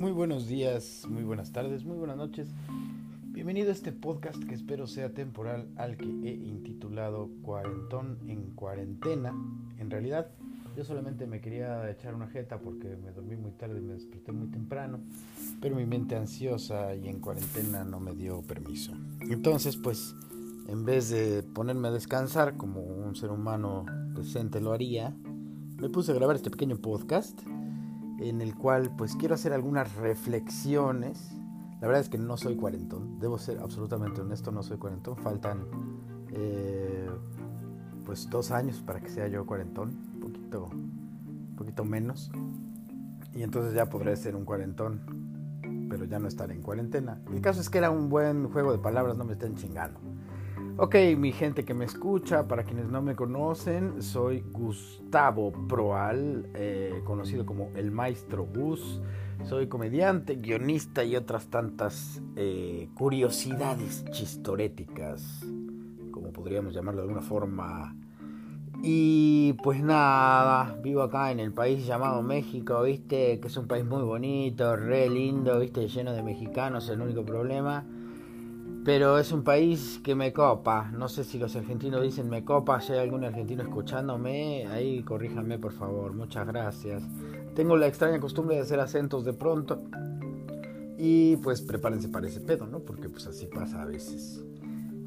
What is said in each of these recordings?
Muy buenos días, muy buenas tardes, muy buenas noches. Bienvenido a este podcast que espero sea temporal al que he intitulado Cuarentón en cuarentena. En realidad, yo solamente me quería echar una jeta porque me dormí muy tarde y me desperté muy temprano, pero mi mente ansiosa y en cuarentena no me dio permiso. Entonces, pues, en vez de ponerme a descansar como un ser humano decente lo haría, me puse a grabar este pequeño podcast en el cual pues quiero hacer algunas reflexiones. La verdad es que no soy cuarentón, debo ser absolutamente honesto, no soy cuarentón. Faltan eh, pues dos años para que sea yo cuarentón, poquito, un poquito menos. Y entonces ya podré ser un cuarentón, pero ya no estaré en cuarentena. El caso es que era un buen juego de palabras, no me estén chingando. Ok, mi gente que me escucha, para quienes no me conocen, soy Gustavo Proal, eh, conocido como el Maestro Gus. Soy comediante, guionista y otras tantas eh, curiosidades chistoréticas, como podríamos llamarlo de alguna forma. Y pues nada, vivo acá en el país llamado México, viste, que es un país muy bonito, re lindo, viste, lleno de mexicanos, el único problema pero es un país que me copa. No sé si los argentinos dicen me copa, si hay algún argentino escuchándome, ahí corríjanme por favor, muchas gracias. Tengo la extraña costumbre de hacer acentos de pronto y pues prepárense para ese pedo, ¿no? Porque pues así pasa a veces.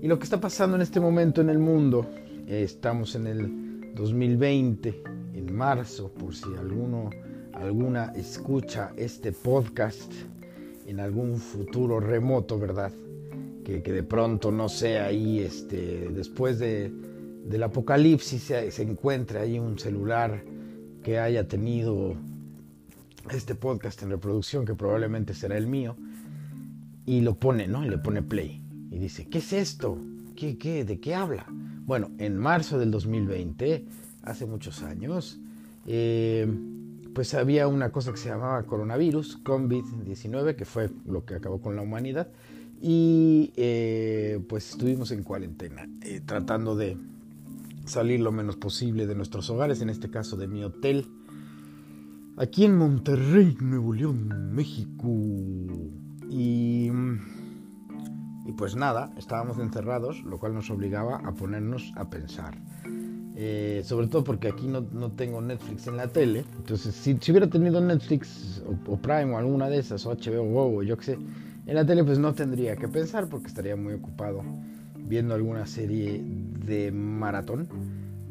Y lo que está pasando en este momento en el mundo, estamos en el 2020, en marzo, por si alguno, alguna escucha este podcast en algún futuro remoto, ¿verdad? Que, de pronto no sea ahí, este, después de, del apocalipsis, se, se, encuentre ahí un celular que haya tenido este podcast en reproducción, que probablemente será el mío, y lo pone, ¿no? Y le pone play. Y dice, ¿qué es esto? ¿Qué, qué, ¿De qué habla? Bueno, en marzo del 2020, hace muchos años, eh, pues había una cosa que se llamaba coronavirus, COVID-19, que fue lo que acabó con la humanidad y eh, pues estuvimos en cuarentena, eh, tratando de salir lo menos posible de nuestros hogares, en este caso de mi hotel, aquí en Monterrey, Nuevo León, México. Y, y pues nada, estábamos encerrados, lo cual nos obligaba a ponernos a pensar. Eh, sobre todo porque aquí no, no, tengo Netflix en la tele. Entonces, si, hubiera tenido Netflix o, Prime o alguna de esas, o HBO o yo qué sé, en la tele pues no tendría que pensar porque estaría muy ocupado viendo alguna serie de maratón.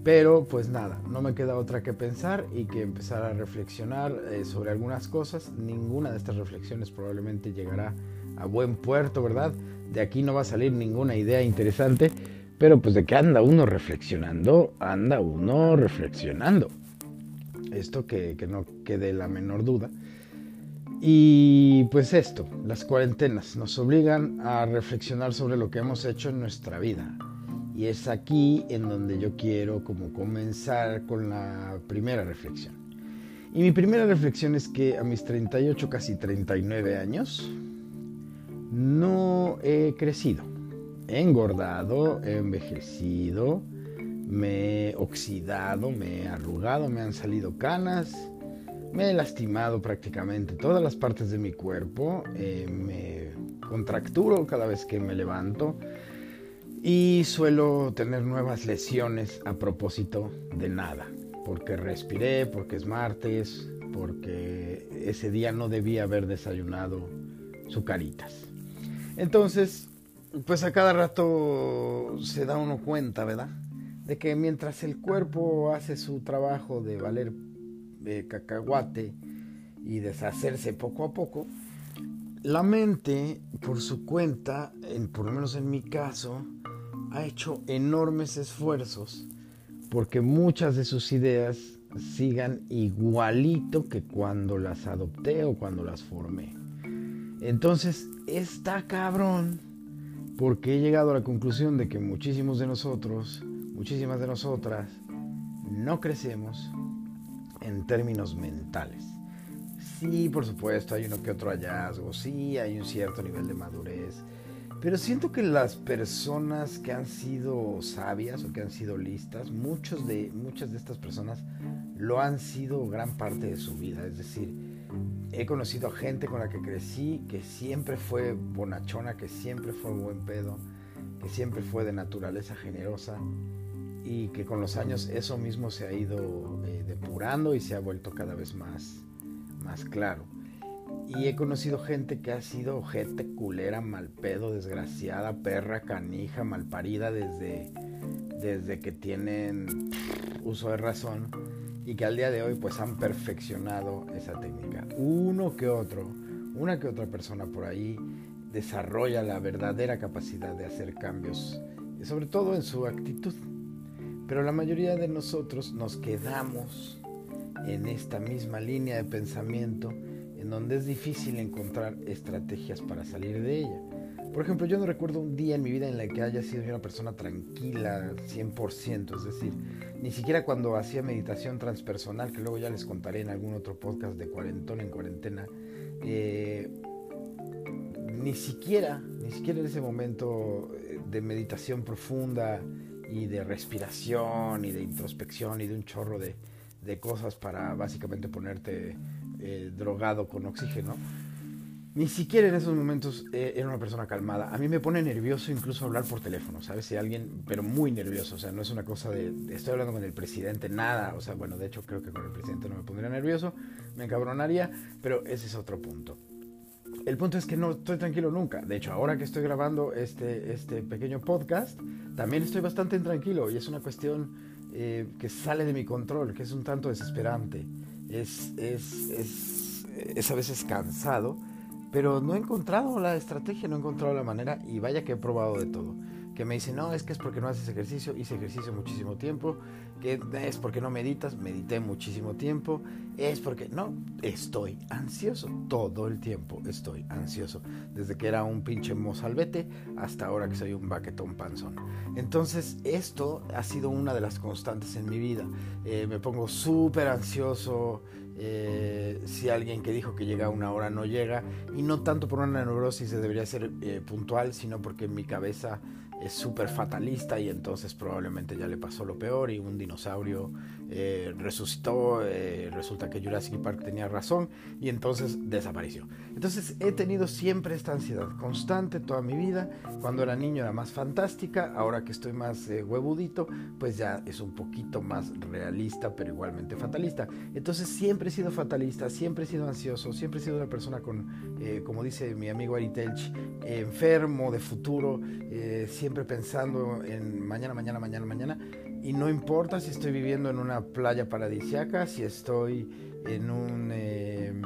Pero pues nada, no me queda otra que pensar y que empezar a reflexionar eh, sobre algunas cosas. Ninguna de estas reflexiones probablemente llegará a buen puerto, ¿verdad? De aquí no va a salir ninguna idea interesante, pero pues de que anda uno reflexionando, anda uno reflexionando. Esto que, que no quede la menor duda. Y pues esto, las cuarentenas nos obligan a reflexionar sobre lo que hemos hecho en nuestra vida. Y es aquí en donde yo quiero como comenzar con la primera reflexión. Y mi primera reflexión es que a mis 38, casi 39 años, no he crecido. He engordado, he envejecido, me he oxidado, me he arrugado, me han salido canas me he lastimado prácticamente todas las partes de mi cuerpo, eh, me contracturo cada vez que me levanto y suelo tener nuevas lesiones a propósito de nada, porque respiré, porque es martes, porque ese día no debía haber desayunado sucaritas. Entonces, pues a cada rato se da uno cuenta, ¿verdad? De que mientras el cuerpo hace su trabajo de valer de cacahuate y deshacerse poco a poco, la mente, por su cuenta, en, por lo menos en mi caso, ha hecho enormes esfuerzos porque muchas de sus ideas sigan igualito que cuando las adopté o cuando las formé. Entonces, está cabrón porque he llegado a la conclusión de que muchísimos de nosotros, muchísimas de nosotras, no crecemos en términos mentales. Sí, por supuesto, hay uno que otro hallazgo, sí, hay un cierto nivel de madurez, Pero siento que las personas que han sido sabias o que han sido listas, muchos de, muchas de estas personas lo han sido gran parte de su vida. Es decir, he conocido a gente con la que crecí que siempre fue bonachona, que siempre fue buen pedo, que siempre fue de naturaleza generosa y que con los años eso mismo se ha ido eh, depurando y se ha vuelto cada vez más, más claro. Y he conocido gente que ha sido ojete, culera, mal pedo, desgraciada, perra, canija, malparida desde, desde que tienen uso de razón y que al día de hoy pues han perfeccionado esa técnica. Uno que otro, una que otra persona por ahí desarrolla la verdadera capacidad de hacer cambios, sobre todo en su actitud. Pero la mayoría de nosotros nos quedamos en esta misma línea de pensamiento en donde es difícil encontrar estrategias para salir de ella. Por ejemplo, yo no recuerdo un día en mi vida en el que haya sido una persona tranquila 100%, es decir, ni siquiera cuando hacía meditación transpersonal, que luego ya les contaré en algún otro podcast de cuarentón en cuarentena, eh, ni siquiera, ni siquiera en ese momento eh, de meditación profunda y de respiración y de introspección y de un chorro de, de cosas para básicamente ponerte eh, drogado con oxígeno, ni siquiera en esos momentos eh, era una persona calmada. A mí me pone nervioso incluso hablar por teléfono, ¿sabes? Si alguien, pero muy nervioso, o sea, no es una cosa de, estoy hablando con el presidente, nada, o sea, bueno, de hecho creo que con el presidente no me pondría nervioso, me encabronaría, pero ese es otro punto. El punto es que no estoy tranquilo nunca. De hecho, ahora que estoy grabando este, este pequeño podcast, también estoy bastante intranquilo y es una cuestión eh, que sale de mi control, que es un tanto desesperante es, es, es, es a veces cansado, pero no he encontrado la estrategia, no he encontrado la manera y vaya que he probado de todo. Que me dicen, no, es que es porque no haces ejercicio, hice ejercicio muchísimo tiempo, que es porque no meditas, medité muchísimo tiempo, es porque no, estoy ansioso, todo el tiempo estoy ansioso, desde que era un pinche mozalbete hasta ahora que soy un baquetón panzón. Entonces esto ha sido una de las constantes en mi vida, eh, me pongo súper ansioso, eh, si alguien que dijo que llega a una hora no llega, y no tanto por una neurosis debería ser eh, puntual, sino porque en mi cabeza es súper fatalista y entonces probablemente ya le pasó lo peor y un dinosaurio eh, resucitó, eh, resulta que Jurassic Park tenía razón y entonces desapareció. Entonces he tenido siempre esta ansiedad constante toda mi vida. Cuando era niño era más fantástica, ahora que estoy más eh, huevudito, pues ya es un poquito más realista, pero igualmente fatalista. Entonces siempre he sido fatalista, siempre he sido ansioso, siempre he sido una persona con, como dice mi amigo Ari Telch, enfermo de futuro, siempre pensando en mañana, mañana, mañana, mañana y no importa si estoy viviendo en una playa paradisiaca, si estoy en un, em,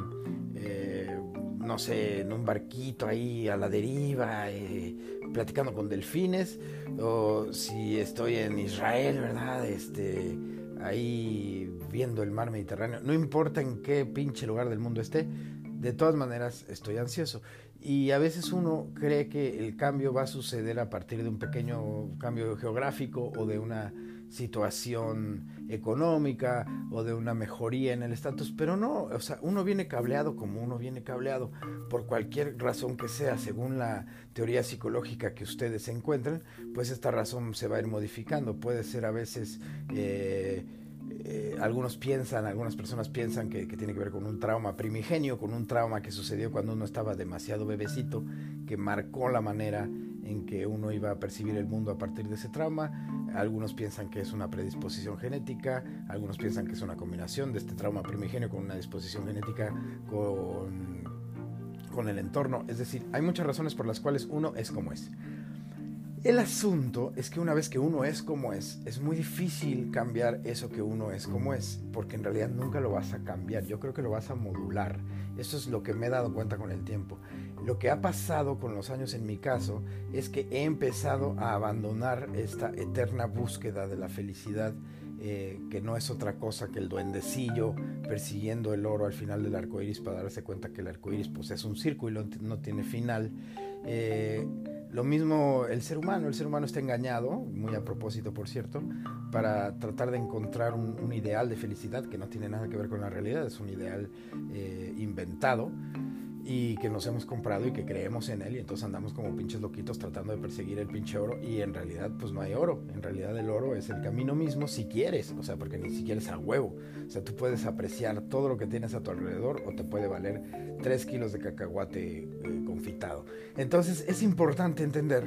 eh, no sé, en un barquito ahí a la deriva, eh, platicando con delfines, o si estoy en Israel, ¿verdad? Este, ahí viendo el mar Mediterráneo. No importa en qué pinche lugar del mundo esté, de todas maneras estoy ansioso. Y a veces uno cree que el cambio va a suceder a partir de un pequeño cambio geográfico o de una situación económica o de una mejoría en el estatus, pero no, o sea, uno viene cableado como uno viene cableado por cualquier razón que sea, según la teoría psicológica que ustedes encuentren, pues esta razón se va a ir modificando. Puede ser a veces, eh, eh, algunos piensan, algunas personas piensan que, que tiene que ver con un trauma primigenio, con un trauma que sucedió cuando uno estaba demasiado bebecito, que marcó la manera en que uno iba a percibir el mundo a partir de ese trauma. Algunos piensan que es una predisposición genética, algunos piensan que es una combinación de este trauma primigenio con una disposición genética con, con el entorno. Es decir, hay muchas razones por las cuales uno es como es. El asunto es que una vez que uno es como es, es muy difícil cambiar eso que uno es como es, porque en realidad nunca lo vas a cambiar, yo creo que lo vas a modular. Eso es lo que me he dado cuenta con el tiempo. Lo que ha pasado con los años en mi caso es que he empezado a abandonar esta eterna búsqueda de la felicidad, eh, que no es otra cosa que el duendecillo persiguiendo el oro al final del arco iris para darse cuenta que el arco iris pues, es un círculo y no tiene final. Eh, lo mismo el ser humano, el ser humano está engañado, muy a propósito por cierto, para tratar de encontrar un, ideal de felicidad que no tiene nada que ver con la realidad, es un ideal eh, inventado y que nos hemos comprado y que creemos en él y entonces andamos como pinches loquitos tratando de perseguir el pinche oro y en realidad pues no hay oro, en realidad el oro es el camino mismo si quieres, o sea, porque ni siquiera es a huevo, o sea, tú puedes apreciar todo lo que tienes a tu alrededor o te puede valer 3 kilos de cacahuate eh, Entonces es importante entender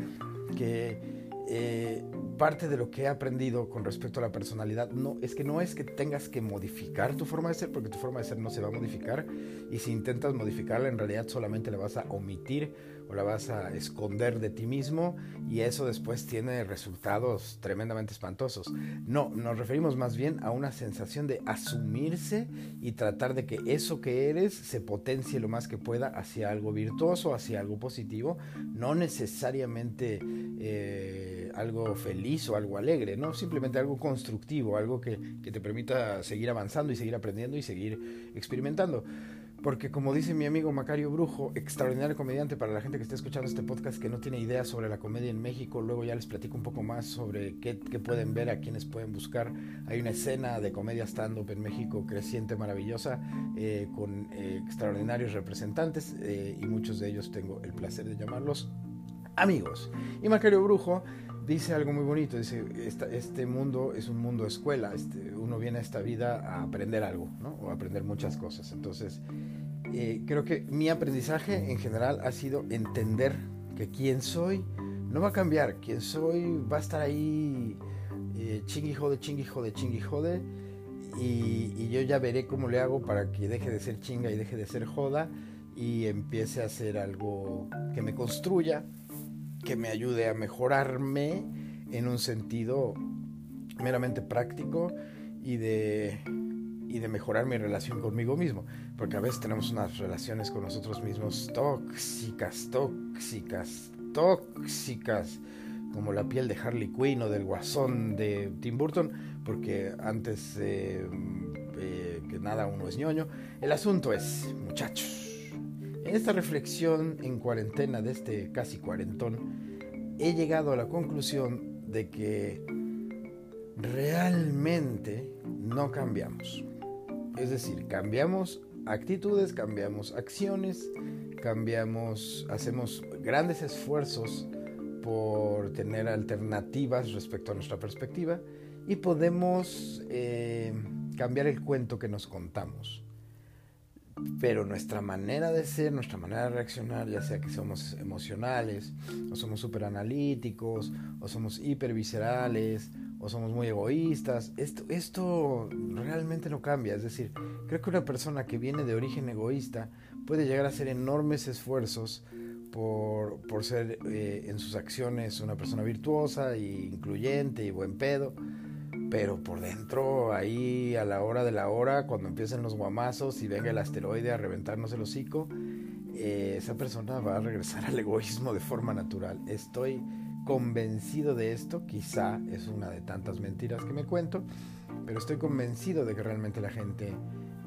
que eh, parte de lo que he aprendido con respecto a la personalidad no es que no es que tengas que modificar tu forma de ser porque tu forma de ser no se va a modificar y si intentas modificarla en realidad solamente la vas a omitir o la vas a esconder de ti mismo y eso después tiene resultados tremendamente espantosos. No, nos referimos más bien a una sensación de asumirse y tratar de que eso que eres se potencie lo más que pueda hacia algo virtuoso, hacia algo positivo, no necesariamente eh, algo feliz o algo alegre, no, simplemente algo constructivo, algo que, que te permita seguir avanzando y seguir aprendiendo y seguir experimentando. Porque como dice mi amigo Macario Brujo, extraordinario comediante para la gente que está escuchando este podcast que no tiene idea sobre la comedia en México, luego ya les platico un poco más sobre qué, pueden ver, a quienes pueden buscar. Hay una escena de comedia stand-up en México creciente, maravillosa, eh, con eh, extraordinarios representantes eh, y muchos de ellos tengo el placer de llamarlos amigos. Y Macario Brujo dice algo muy bonito, dice, este mundo es un mundo escuela, este, uno viene a esta vida a aprender algo, ¿no? O a aprender muchas cosas. Entonces, eh, creo que mi aprendizaje en general ha sido entender que quien soy no va a cambiar, quien soy va a estar ahí eh, chingui jode, chingui jode, chingui jode, y, y yo ya veré cómo le hago para que deje de ser chinga y deje de ser joda y empiece a hacer algo que me construya, que me ayude a mejorarme en un sentido meramente práctico y de, y de mejorar mi relación conmigo mismo. Porque a veces tenemos unas relaciones con nosotros mismos tóxicas, tóxicas, tóxicas, como la piel de Harley Quinn o del guasón de Tim Burton, porque antes eh, que nada uno es ñoño. El asunto es, muchachos, en esta reflexión en cuarentena de este casi cuarentón, he llegado a la conclusión de que realmente no cambiamos. Es decir, cambiamos actitudes, cambiamos acciones, cambiamos, hacemos grandes esfuerzos por tener alternativas respecto a nuestra perspectiva y podemos eh, cambiar el cuento que nos contamos pero nuestra manera de ser, nuestra manera de reaccionar, ya sea que somos emocionales, o somos súper analíticos, o somos hiperviscerales, o somos muy egoístas, esto, esto realmente no cambia. Es decir, creo que una persona que viene de origen egoísta puede llegar a hacer enormes esfuerzos por, por ser eh, en sus acciones una persona virtuosa e incluyente y buen pedo pero por dentro, ahí a la hora de la hora, cuando empiecen los guamazos y venga el asteroide a reventarnos el hocico, eh, esa persona va a regresar al egoísmo de forma natural. Estoy convencido de esto, quizá es una de tantas mentiras que me cuento, pero estoy convencido de que realmente la gente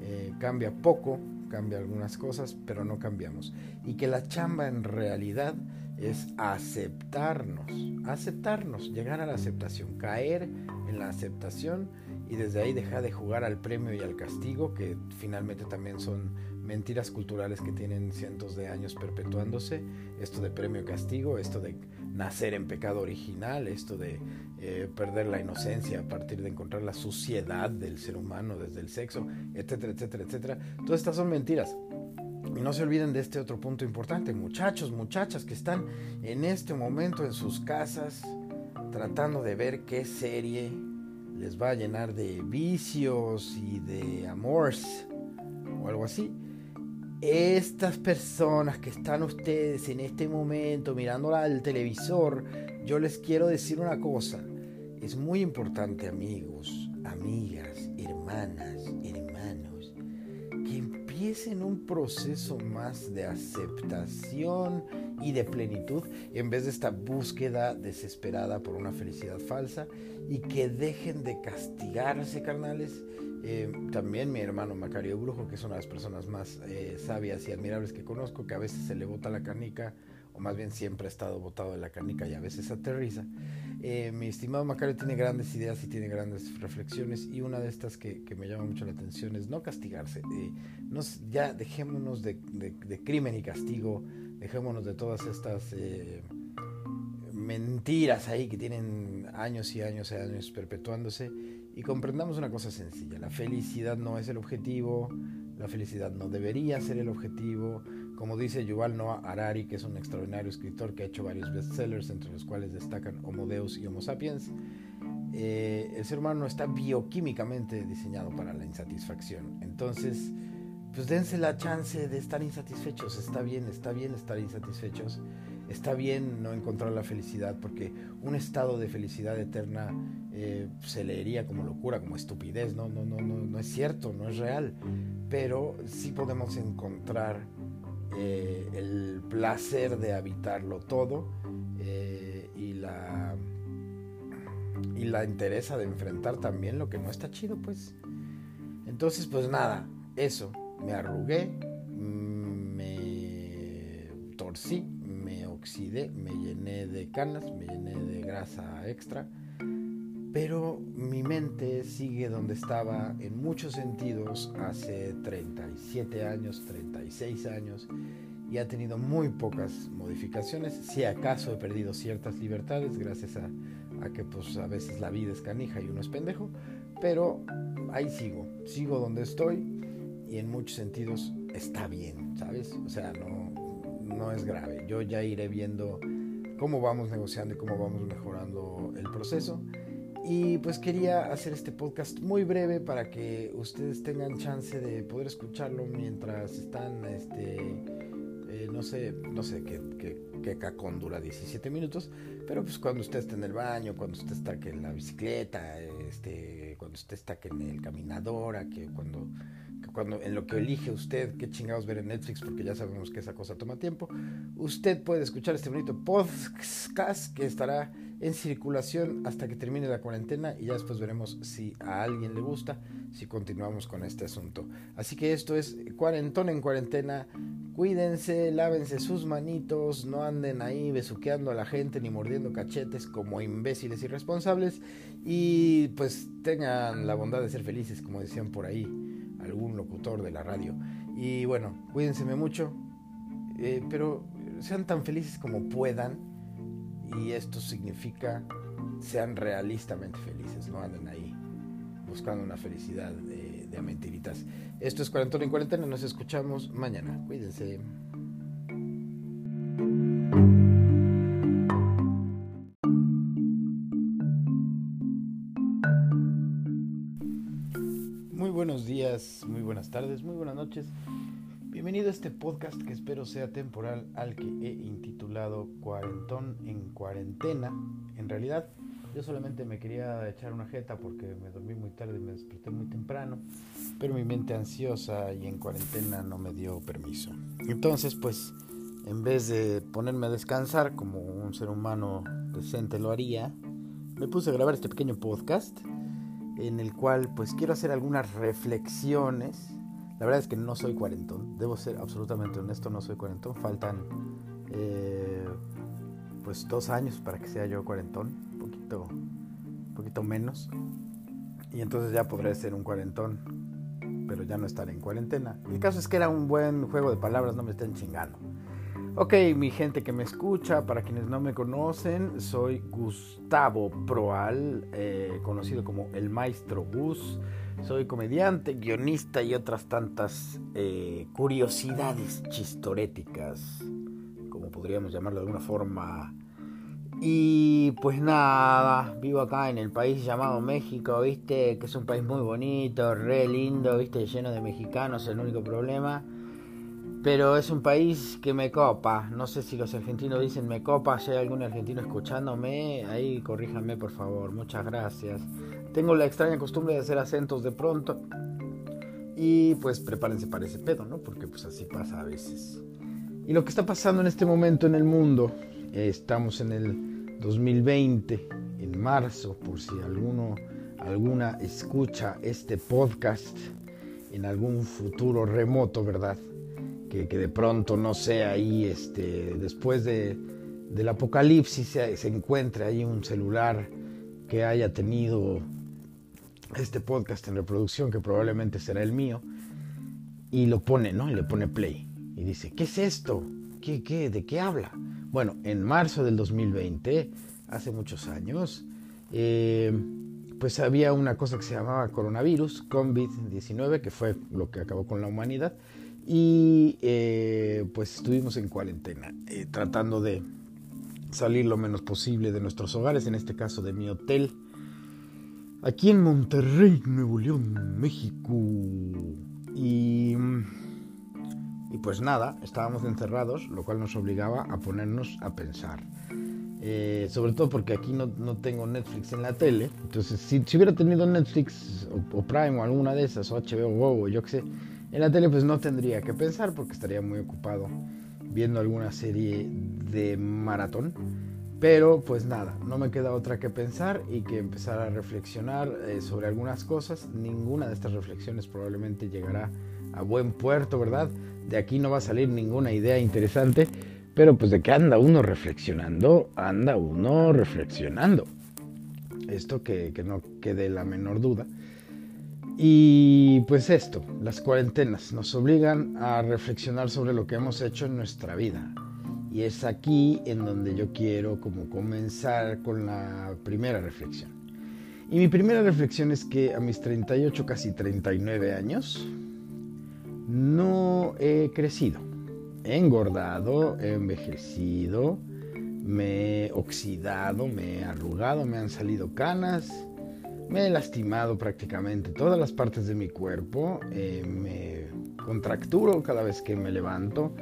eh, cambia poco, cambia algunas cosas, pero no cambiamos. Y que la chamba en realidad es aceptarnos, aceptarnos, llegar a la aceptación, caer en la aceptación y desde ahí dejar de jugar al premio y al castigo, que finalmente también son mentiras culturales que tienen cientos de años perpetuándose, esto de premio y castigo, esto de nacer en pecado original, esto de eh, perder la inocencia a partir de encontrar la suciedad del ser humano desde el sexo, etcétera, etcétera, etcétera. Todas estas son mentiras. Y no se olviden de este otro punto importante, muchachos, muchachas que están en este momento en sus casas tratando de ver qué serie les va a llenar de vicios y de amores o algo así. Estas personas que están ustedes en este momento mirando al televisor, yo les quiero decir una cosa. Es muy importante, amigos, amigas, hermanas, hermanos, que empiecen un proceso más de aceptación y de plenitud en vez de esta búsqueda desesperada por una felicidad falsa y que dejen de castigarse, carnales. Eh, también mi hermano Macario Brujo, que es una de las personas más eh, sabias y admirables que conozco, que a veces se le bota la canica o más bien siempre ha estado botado de la canica y a veces aterriza. Eh, mi estimado Macario tiene grandes ideas y tiene grandes reflexiones y una de estas que, me llama mucho la atención es no castigarse. Eh, ya dejémonos de, crimen y castigo, dejémonos de todas estas mentiras ahí que tienen años y años y años perpetuándose y comprendamos una cosa sencilla. La felicidad no es el objetivo, la felicidad no debería ser el objetivo. Como dice Yuval Noah Harari, que es un extraordinario escritor que ha hecho varios bestsellers, entre los cuales destacan Homo Deus y Homo Sapiens, eh, el ser humano está bioquímicamente diseñado para la insatisfacción. Entonces, pues dense la chance de estar insatisfechos. Está bien, está bien estar insatisfechos. Está bien no encontrar la felicidad porque un estado de felicidad eterna eh, se leería como locura, como estupidez. No, no, no, no, no es cierto, no es real. Pero sí podemos encontrar eh, el placer de habitarlo todo eh, y la y la interesa de enfrentar también lo que no está chido pues. Entonces pues nada eso. Me arrugué me torcí me llené de canas me llené de grasa extra pero mi mente sigue donde estaba en muchos sentidos hace 37 años, 36 años y ha tenido muy pocas modificaciones. Si acaso he perdido ciertas libertades gracias a, que pues a veces la vida es canija y uno es pendejo, pero ahí sigo, sigo donde estoy y en muchos sentidos está bien, ¿sabes? O sea, no, no es grave. Yo ya iré viendo cómo vamos negociando y cómo vamos mejorando el proceso. Y pues quería hacer este podcast muy breve para que ustedes tengan chance de poder escucharlo mientras están, este, eh, no sé, no sé qué, qué, cacón dura 17 minutos, pero pues cuando usted está en el baño, cuando usted está en la bicicleta, este, cuando usted está en el caminador, que cuando cuando en lo que elige usted qué chingados ver en Netflix, porque ya sabemos que esa cosa toma tiempo, usted puede escuchar este bonito podcast que estará en circulación hasta que termine la cuarentena y ya después veremos si a alguien le gusta, si continuamos con este asunto. Así que esto es Cuarentón en Cuarentena. Cuídense, lávense sus manitos, no anden ahí besuqueando a la gente ni mordiendo cachetes como imbéciles irresponsables y pues tengan la bondad de ser felices, como decían por ahí algún locutor de la radio. Y bueno, cuídense mucho, eh, pero sean tan felices como puedan. Y esto significa sean realistamente felices, no anden ahí buscando una felicidad de, de mentiritas. Esto es Cuarentón en Cuarentena, nos escuchamos mañana. Cuídense. Buenos días, muy buenas tardes, muy buenas noches. Bienvenido a este podcast que espero sea temporal al que he intitulado Cuarentón en Cuarentena. En realidad, yo solamente me quería echar una jeta porque me dormí muy tarde y me desperté muy temprano, pero mi mente ansiosa y en cuarentena no me dio permiso. Entonces, pues, en vez de ponerme a descansar como un ser humano decente lo haría, me puse a grabar este pequeño podcast en el cual pues quiero hacer algunas reflexiones. La verdad es que no soy cuarentón, debo ser absolutamente honesto, no soy cuarentón. Faltan eh, pues dos años para que sea yo cuarentón, un poquito, poquito menos. Y entonces ya podré ser un cuarentón, pero ya no estaré en cuarentena. El caso es que era un buen juego de palabras, no me estén chingando. Ok, mi gente que me escucha, para quienes no me conocen, soy Gustavo Proal, eh, conocido como el Maestro Gus. Soy comediante, guionista y otras tantas eh, curiosidades chistoréticas, como podríamos llamarlo de alguna forma. Y pues nada, vivo acá en el país llamado México, viste, que es un país muy bonito, re lindo, viste, lleno de mexicanos, el único problema pero es un país que me copa. No sé si los argentinos dicen me copa, si hay algún argentino escuchándome, ahí corríjanme por favor, muchas gracias. Tengo la extraña costumbre de hacer acentos de pronto. Y pues prepárense para ese pedo, ¿no? Porque pues así pasa a veces. Y lo que está pasando en este momento en el mundo, estamos en el 2020, en marzo, por si alguno, alguna escucha este podcast en algún futuro remoto, ¿verdad? Que, de pronto, no sé, ahí, este, después de, del apocalipsis, se, se encuentre ahí un celular que haya tenido este podcast en reproducción, que probablemente será el mío, y lo pone, ¿no? Y le pone play. Y dice, ¿qué es esto? ¿Qué, qué, ¿De qué habla? Bueno, en marzo del 2020, hace muchos años, eh, pues había una cosa que se llamaba coronavirus, COVID-19, que fue lo que acabó con la humanidad, y eh, pues estuvimos en cuarentena, eh, tratando de salir lo menos posible de nuestros hogares, en este caso de mi hotel, aquí en Monterrey, Nuevo León, México. Y, y pues nada, estábamos encerrados, lo cual nos obligaba a ponernos a pensar. Eh, sobre todo porque aquí no, no, tengo Netflix en la tele. Entonces, si, si hubiera tenido Netflix o, Prime o alguna de esas, o HBO o yo qué sé, en la tele pues no tendría que pensar porque estaría muy ocupado viendo alguna serie de maratón. Pero pues nada, no me queda otra que pensar y que empezar a reflexionar eh, sobre algunas cosas. Ninguna de estas reflexiones probablemente llegará a buen puerto, ¿verdad? De aquí no va a salir ninguna idea interesante, pero pues de que anda uno reflexionando, anda uno reflexionando. Esto que, que no quede la menor duda. Y pues esto, las cuarentenas nos obligan a reflexionar sobre lo que hemos hecho en nuestra vida y es aquí en donde yo quiero como comenzar con la primera reflexión. Y mi primera reflexión es que a mis 38, casi 39 años, no he crecido. He engordado, he envejecido, me he oxidado, me he arrugado, me han salido canas, me he lastimado prácticamente todas las partes de mi cuerpo, eh, me contracturo cada vez que me levanto,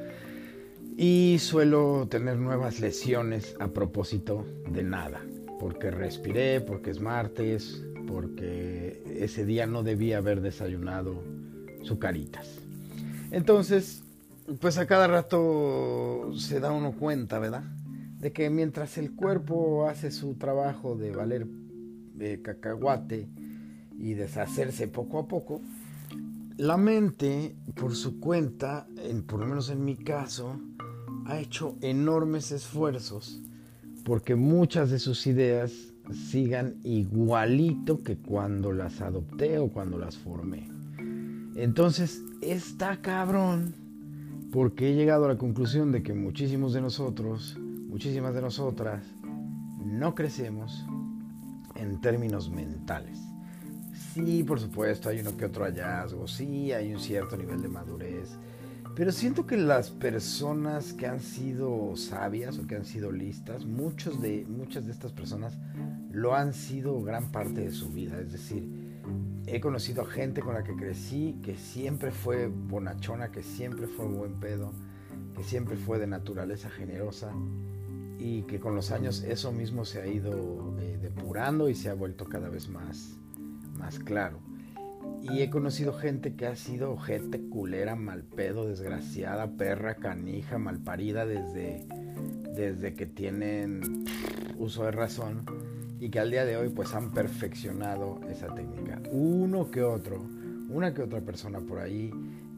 y suelo tener nuevas lesiones a propósito de nada, porque respiré, porque es martes, porque ese día no debía haber desayunado sucaritas. Entonces, pues a cada rato se da uno cuenta, ¿verdad? De que mientras el cuerpo hace su trabajo de valer de cacahuate y deshacerse poco a poco, la mente, por su cuenta, en, por lo menos en mi caso, ha hecho enormes esfuerzos porque muchas de sus ideas sigan igualito que cuando las adopté o cuando las formé. Entonces, está cabrón porque he llegado a la conclusión de que muchísimos de nosotros, muchísimas de nosotras, no crecemos en términos mentales. Sí, por supuesto, hay uno que otro hallazgo, sí, hay un cierto nivel de madurez, pero siento que las personas que han sido sabias o que han sido listas, muchos de, muchas de estas personas lo han sido gran parte de su vida. Es decir, he conocido a gente con la que crecí que siempre fue bonachona, que siempre fue buen pedo, que siempre fue de naturaleza generosa y que con los años eso mismo se ha ido eh, depurando y se ha vuelto cada vez más, más claro. Y he conocido gente que ha sido gente culera, mal pedo, desgraciada, perra, canija, malparida desde, desde que tienen uso de razón y que al día de hoy pues han perfeccionado esa técnica. Uno que otro, una que otra persona por ahí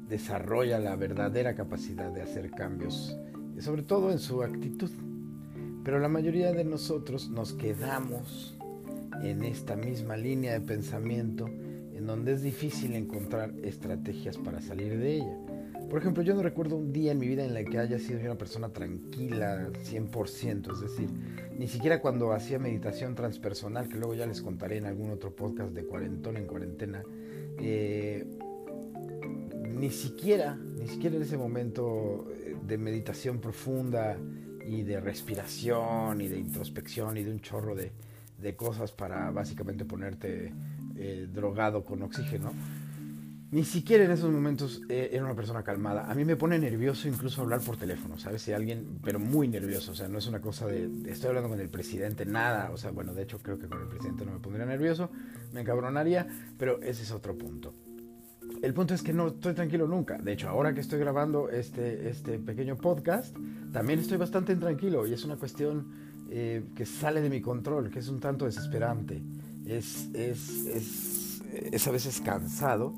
desarrolla la verdadera capacidad de hacer cambios, sobre todo en su actitud. Pero la mayoría de nosotros nos quedamos en esta misma línea de pensamiento en donde es difícil encontrar estrategias para salir de ella. Por ejemplo, yo no recuerdo un día en mi vida en el que haya sido una persona tranquila 100%, es decir, ni siquiera cuando hacía meditación transpersonal, que luego ya les contaré en algún otro podcast de cuarentón en cuarentena, eh, ni siquiera, ni siquiera en ese momento eh, de meditación profunda y de respiración y de introspección y de un chorro de, de cosas para básicamente ponerte eh, drogado con oxígeno, ni siquiera en esos momentos eh, era una persona calmada. A mí me pone nervioso incluso hablar por teléfono, ¿sabes? Si alguien, pero muy nervioso, o sea, no es una cosa de, estoy hablando con el presidente, nada, o sea, bueno, de hecho creo que con el presidente no me pondría nervioso, me encabronaría, pero ese es otro punto. El punto es que no estoy tranquilo nunca. De hecho, ahora que estoy grabando este, este pequeño podcast, también estoy bastante intranquilo y es una cuestión eh, que sale de mi control, que es un tanto desesperante es, es, es, es a veces cansado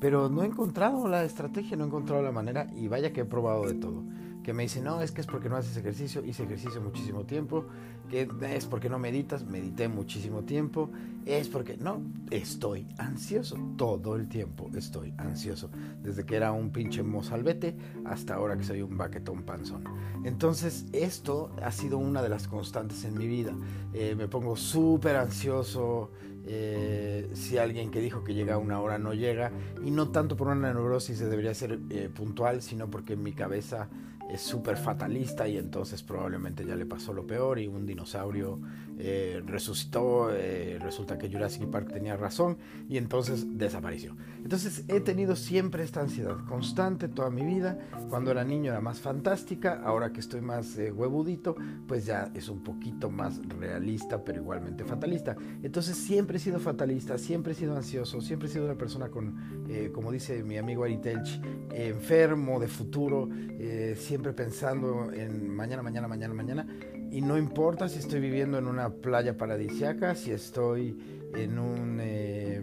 pero no he encontrado la estrategia, no he encontrado la manera y vaya que he probado de todo que me dicen, no, es que es porque no haces ejercicio, hice ejercicio muchísimo tiempo, que es porque no meditas, medité muchísimo tiempo, es porque no, estoy ansioso, todo el tiempo estoy ansioso, desde que era un pinche mozalbete hasta ahora que soy un baquetón panzón. Entonces esto ha sido una de las constantes en mi vida, eh, me pongo súper ansioso, eh, si alguien que dijo que llega a una hora no llega, y no tanto por una neurosis debería ser eh, puntual, sino porque mi cabeza es súper fatalista y entonces probablemente ya le pasó lo peor y un dinosaurio eh, resucitó, eh, resulta que Jurassic Park tenía razón y entonces desapareció. Entonces he tenido siempre esta ansiedad constante toda mi vida. Cuando era niño era más fantástica, ahora que estoy más eh, huevudito, pues ya es un poquito más realista, pero igualmente fatalista. Entonces siempre he sido fatalista, siempre he sido ansioso, siempre he sido una persona con, como dice mi amigo Ari Telch, enfermo de futuro, siempre pensando en mañana, mañana, mañana, mañana y no importa si estoy viviendo en una playa paradisiaca, si estoy en un, eh,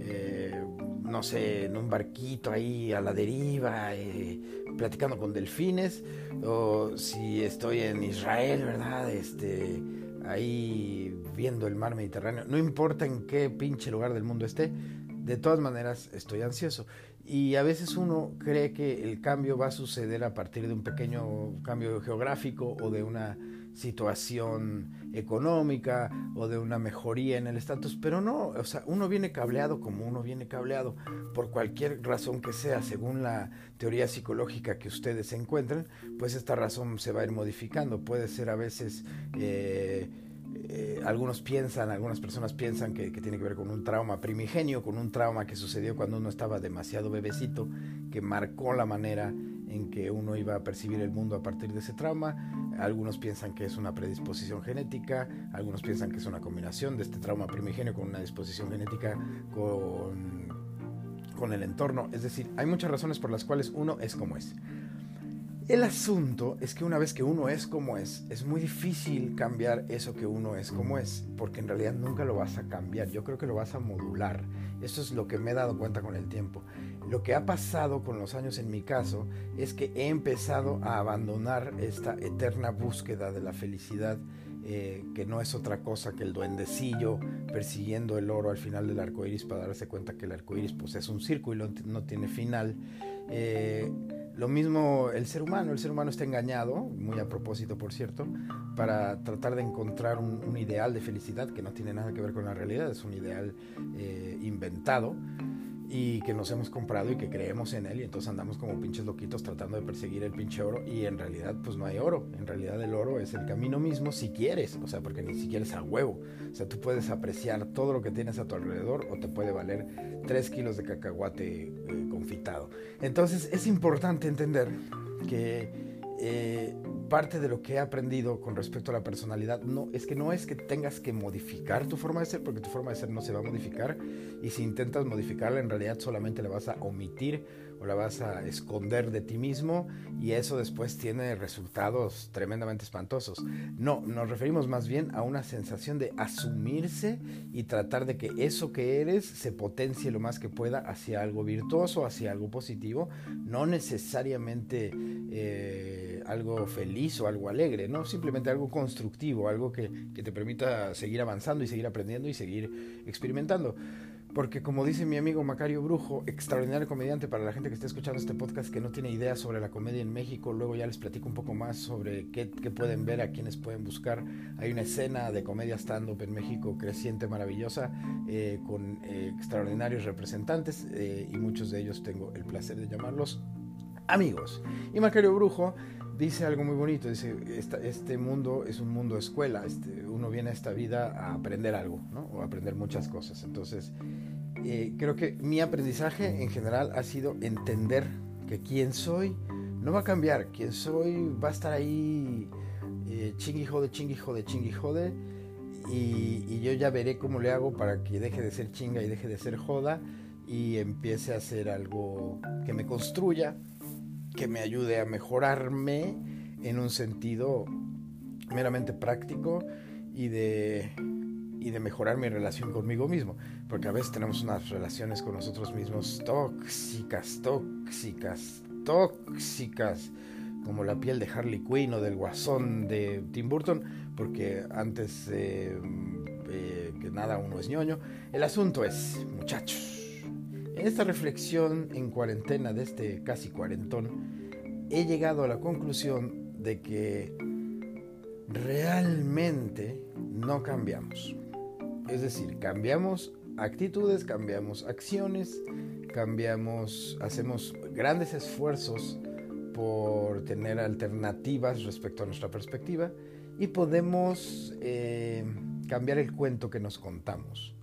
eh, no sé, en un barquito ahí a la deriva, eh, platicando con delfines, o si estoy en Israel, ¿verdad? Este, ahí viendo el mar Mediterráneo. No importa en qué pinche lugar del mundo esté, de todas maneras estoy ansioso. Y a veces uno cree que el cambio va a suceder a partir de un pequeño cambio geográfico o de una situación económica o de una mejoría en el estatus, pero no, o sea, uno viene cableado como uno viene cableado por cualquier razón que sea, según la teoría psicológica que ustedes encuentren, pues esta razón se va a ir modificando. Puede ser a veces, eh, eh, algunos piensan, algunas personas piensan que, tiene que ver con un trauma primigenio, con un trauma que sucedió cuando uno estaba demasiado bebecito, que marcó la manera en que uno iba a percibir el mundo a partir de ese trauma. Algunos piensan que es una predisposición genética, algunos piensan que es una combinación de este trauma primigenio con una disposición genética con, con el entorno. Es decir, hay muchas razones por las cuales uno es como es. El asunto es que una vez que uno es como es, es muy difícil cambiar eso que uno es como es, porque en realidad nunca lo vas a cambiar, yo creo que lo vas a modular. Eso es lo que me he dado cuenta con el tiempo. Lo que ha pasado con los años en mi caso es que he empezado a abandonar esta eterna búsqueda de la felicidad, eh, que no es otra cosa que el duendecillo persiguiendo el oro al final del arco iris para darse cuenta que el arco iris pues, es un círculo no tiene final. Eh, lo mismo el ser humano, el ser humano está engañado, muy a propósito por cierto, para tratar de encontrar un, ideal de felicidad que no tiene nada que ver con la realidad, es un ideal eh, inventado y que nos hemos comprado y que creemos en él y entonces andamos como pinches loquitos tratando de perseguir el pinche oro y en realidad pues no hay oro, en realidad el oro es el camino mismo si quieres, o sea, porque ni siquiera es a huevo, o sea, tú puedes apreciar todo lo que tienes a tu alrededor o te puede valer 3 kilos de cacahuate eh, confitado. Entonces es importante entender que eh, parte de lo que he aprendido con respecto a la personalidad no es que no es que tengas que modificar tu forma de ser porque tu forma de ser no se va a modificar y si intentas modificarla en realidad solamente la vas a omitir o la vas a esconder de ti mismo y eso después tiene resultados tremendamente espantosos. No, nos referimos más bien a una sensación de asumirse y tratar de que eso que eres se potencie lo más que pueda hacia algo virtuoso, hacia algo positivo, no necesariamente eh, algo feliz o algo alegre, no, simplemente algo constructivo, algo que, que te permita seguir avanzando y seguir aprendiendo y seguir experimentando. Porque como dice mi amigo Macario Brujo, extraordinario comediante para la gente que está escuchando este podcast que no tiene idea sobre la comedia en México, luego ya les platico un poco más sobre qué, pueden ver, a quienes pueden buscar. Hay una escena de comedia stand-up en México creciente, maravillosa, eh, con eh, extraordinarios representantes eh, y muchos de ellos tengo el placer de llamarlos amigos. Y Macario Brujo dice algo muy bonito, dice, este mundo es un mundo escuela, este, uno viene a esta vida a aprender algo, ¿no? O a aprender muchas cosas. Entonces, eh, creo que mi aprendizaje en general ha sido entender que quien soy no va a cambiar, quien soy va a estar ahí eh, chingui jode, chingui jode, chingui jode, y, y yo ya veré cómo le hago para que deje de ser chinga y deje de ser joda y empiece a hacer algo que me construya, que me ayude a mejorarme en un sentido meramente práctico y de, y de mejorar mi relación conmigo mismo, porque a veces tenemos unas relaciones con nosotros mismos tóxicas, tóxicas, tóxicas, como la piel de Harley Quinn o del guasón de Tim Burton, porque antes eh, que nada uno es ñoño, el asunto es, muchachos, en esta reflexión en cuarentena de este casi cuarentón, he llegado a la conclusión de que realmente no cambiamos. Es decir, cambiamos actitudes, cambiamos acciones, cambiamos, hacemos grandes esfuerzos por tener alternativas respecto a nuestra perspectiva y podemos eh, cambiar el cuento que nos contamos.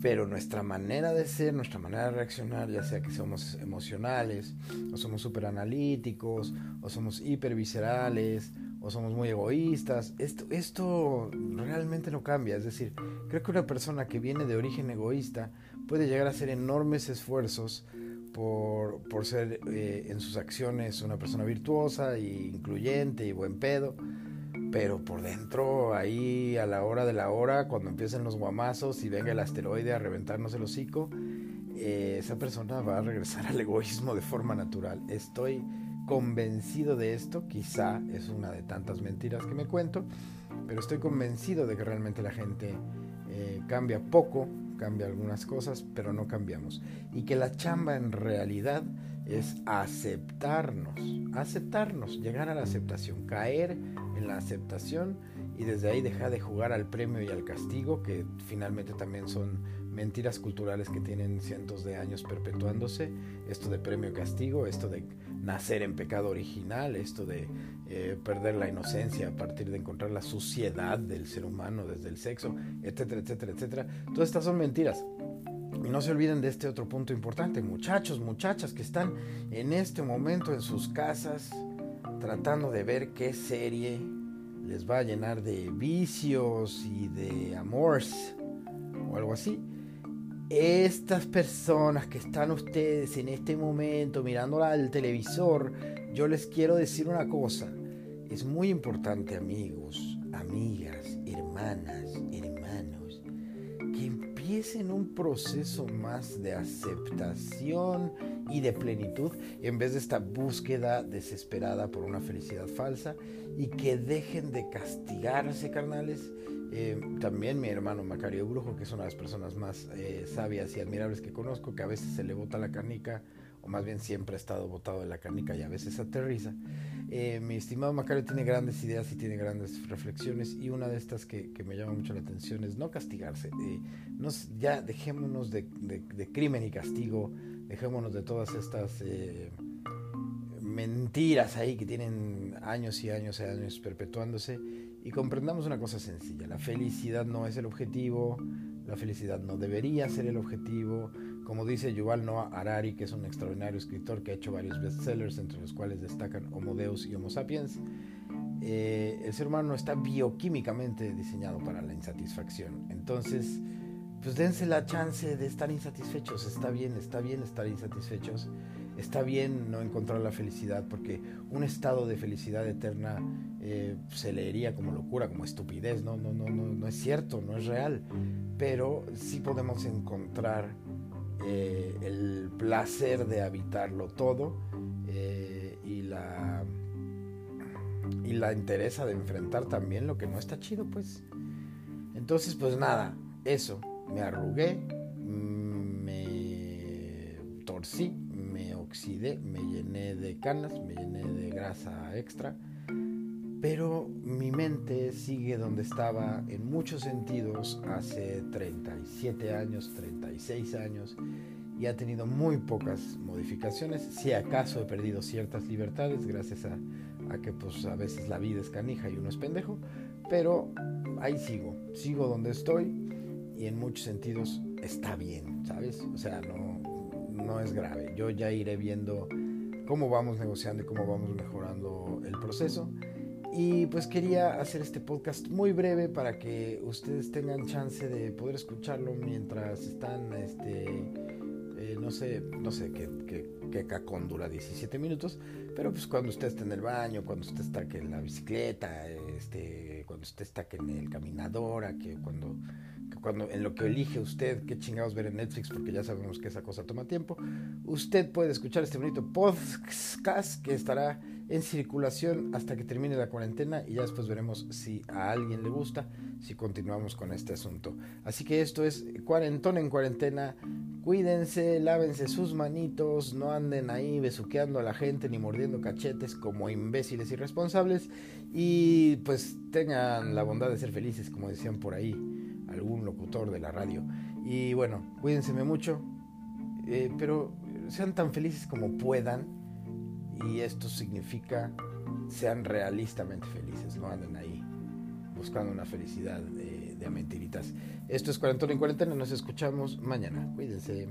Pero nuestra manera de ser, nuestra manera de reaccionar, ya sea que somos emocionales, o somos súper analíticos, o somos hiperviscerales, o somos muy egoístas. Esto, esto realmente no cambia. Es decir, creo que una persona que viene de origen egoísta puede llegar a hacer enormes esfuerzos por, por ser eh, en sus acciones una persona virtuosa, e incluyente y buen pedo. Pero por dentro, ahí a la hora de la hora, cuando empiecen los guamazos y venga el asteroide a reventarnos el hocico, eh, esa persona va a regresar al egoísmo de forma natural. Estoy convencido de esto, quizá es una de tantas mentiras que me cuento, pero estoy convencido de que realmente la gente eh, cambia poco, cambia algunas cosas, pero no cambiamos. Y que la chamba en realidad es aceptarnos, aceptarnos, llegar a la aceptación, caer en la aceptación y desde ahí dejar de jugar al premio y al castigo, que finalmente también son mentiras culturales que tienen cientos de años perpetuándose, esto de premio castigo, esto de nacer en pecado original, esto de eh, perder la inocencia a partir de encontrar la suciedad del ser humano desde el sexo, etcétera, etcétera, etcétera. Todas estas son mentiras. Y no se olviden de este otro punto importante, muchachos, muchachas que están en este momento en sus casas tratando de ver qué serie les va a llenar de vicios y de amores o algo así estas personas que están ustedes en este momento mirando al televisor, yo les quiero decir una cosa. Es muy importante, amigos, amigas, hermanas, hermanos, que empiecen un proceso más de aceptación y de plenitud en vez de esta búsqueda desesperada por una felicidad falsa y que dejen de castigarse, carnales, eh, también mi hermano Macario Brujo, que es una de las personas más eh, sabias y admirables que conozco, que a veces se le bota la canica, o más bien siempre ha estado botado de la canica y a veces aterriza. Eh, mi estimado Macario tiene grandes ideas y tiene grandes reflexiones y una de estas que, me llama mucho la atención es no castigarse. Nos, ya dejémonos de, de, crimen y castigo, dejémonos de todas estas mentiras ahí que tienen años y años y años perpetuándose y comprendamos una cosa sencilla, la felicidad no es el objetivo, la felicidad no debería ser el objetivo, como dice Yuval Noah Harari, que es un extraordinario escritor que ha hecho varios bestsellers, entre los cuales destacan Homo Deus y Homo Sapiens, eh, el ser humano está bioquímicamente diseñado para la insatisfacción. Entonces, pues dense la chance de estar insatisfechos, está bien, está bien estar insatisfechos. Está bien no encontrar la felicidad, porque un estado de felicidad eterna eh, se leería como locura, como estupidez, no, no, no, no, no es cierto, no es real, pero sí podemos encontrar eh, el placer de habitarlo todo eh, y la y la interesa de enfrentar también lo que no está chido, pues. Entonces, pues nada, eso, me arrugué, me torcí, me llené de canas, me llené de grasa extra, pero mi mente sigue donde estaba en muchos sentidos hace 37 años, 36 años, y ha tenido muy pocas modificaciones. Si acaso he perdido ciertas libertades gracias a, a que pues a veces la vida es canija y uno es pendejo, pero ahí sigo, sigo donde estoy y en muchos sentidos está bien, ¿sabes? O sea, no, no es grave. Yo ya iré viendo cómo vamos negociando y cómo vamos mejorando el proceso. Y pues quería hacer este podcast muy breve para que ustedes tengan chance de poder escucharlo mientras están, este, eh, no sé, no sé qué, qué, cacón dura 17 minutos, pero pues cuando usted está en el baño, cuando usted está en la bicicleta, este, cuando usted está en el caminador, que cuando cuando en lo que elige usted qué chingados ver en Netflix, porque ya sabemos que esa cosa toma tiempo, usted puede escuchar este bonito podcast que estará en circulación hasta que termine la cuarentena y ya después veremos si a alguien le gusta, si continuamos con este asunto. Así que esto es cuarentón en cuarentena. Cuídense, lávense sus manitos, no anden ahí besuqueando a la gente ni mordiendo cachetes como imbéciles irresponsables y pues tengan la bondad de ser felices, como decían por ahí algún locutor de la radio. Y bueno, cuídense mucho, eh, pero sean tan felices como puedan. Y esto significa sean realistamente felices, no anden ahí buscando una felicidad de, de mentiritas. Esto es Cuarentón en Cuarentena, nos escuchamos mañana. Cuídense.